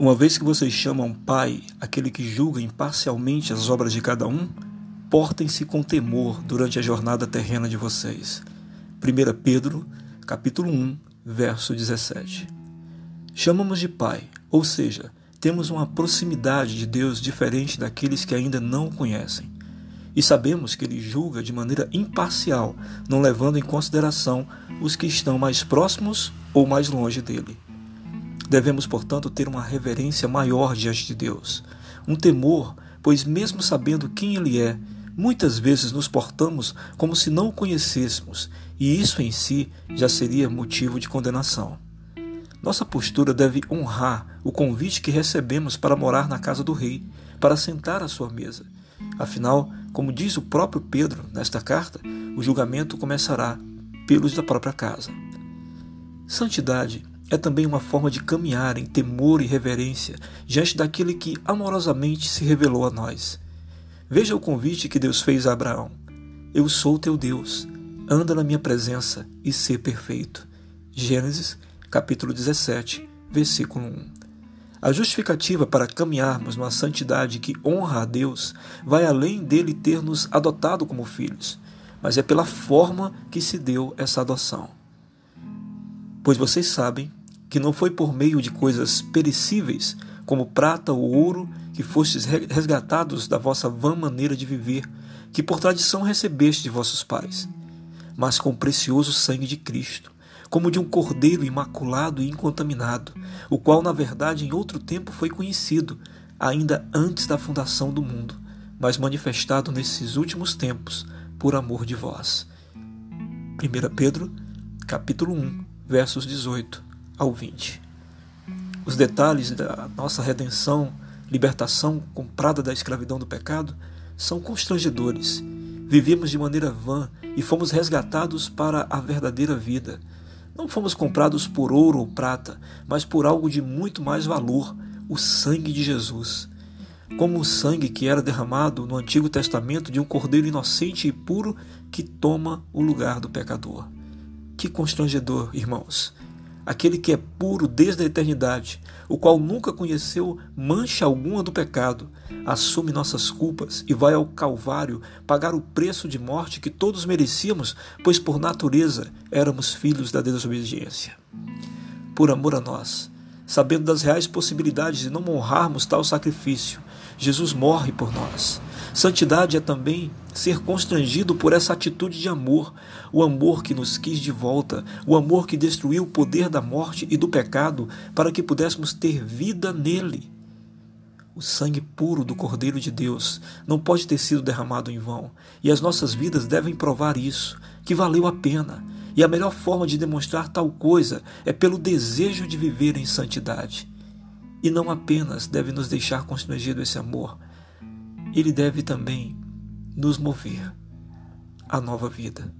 Uma vez que vocês chamam Pai aquele que julga imparcialmente as obras de cada um, portem-se com temor durante a jornada terrena de vocês. 1 Pedro, capítulo 1, verso 17. Chamamos de Pai, ou seja, temos uma proximidade de Deus diferente daqueles que ainda não o conhecem. E sabemos que ele julga de maneira imparcial, não levando em consideração os que estão mais próximos ou mais longe dele. Devemos, portanto, ter uma reverência maior diante de Deus, um temor, pois, mesmo sabendo quem Ele é, muitas vezes nos portamos como se não o conhecêssemos, e isso em si já seria motivo de condenação. Nossa postura deve honrar o convite que recebemos para morar na casa do Rei, para sentar à sua mesa. Afinal, como diz o próprio Pedro nesta carta, o julgamento começará pelos da própria casa. Santidade é também uma forma de caminhar em temor e reverência diante daquele que amorosamente se revelou a nós. Veja o convite que Deus fez a Abraão: Eu sou teu Deus, anda na minha presença e ser perfeito. Gênesis, capítulo 17, versículo 1. A justificativa para caminharmos numa santidade que honra a Deus vai além dele ter nos adotado como filhos, mas é pela forma que se deu essa adoção. Pois vocês sabem que não foi por meio de coisas perecíveis, como prata ou ouro, que fostes resgatados da vossa vã maneira de viver, que por tradição recebeste de vossos pais, mas com o precioso sangue de Cristo, como de um cordeiro imaculado e incontaminado, o qual, na verdade, em outro tempo foi conhecido, ainda antes da fundação do mundo, mas manifestado nesses últimos tempos por amor de vós. 1 Pedro, capítulo 1, versos 18 ao 20. Os detalhes da nossa redenção, libertação comprada da escravidão do pecado, são constrangedores. Vivemos de maneira vã e fomos resgatados para a verdadeira vida. Não fomos comprados por ouro ou prata, mas por algo de muito mais valor, o sangue de Jesus. Como o sangue que era derramado no Antigo Testamento de um cordeiro inocente e puro que toma o lugar do pecador. Que constrangedor, irmãos! Aquele que é puro desde a eternidade, o qual nunca conheceu mancha alguma do pecado, assume nossas culpas e vai ao Calvário pagar o preço de morte que todos merecíamos, pois por natureza éramos filhos da desobediência. Por amor a nós, sabendo das reais possibilidades de não honrarmos tal sacrifício, Jesus morre por nós. Santidade é também ser constrangido por essa atitude de amor, o amor que nos quis de volta, o amor que destruiu o poder da morte e do pecado para que pudéssemos ter vida nele. O sangue puro do Cordeiro de Deus não pode ter sido derramado em vão, e as nossas vidas devem provar isso, que valeu a pena. E a melhor forma de demonstrar tal coisa é pelo desejo de viver em santidade. E não apenas deve nos deixar constrangido esse amor, ele deve também nos mover à nova vida.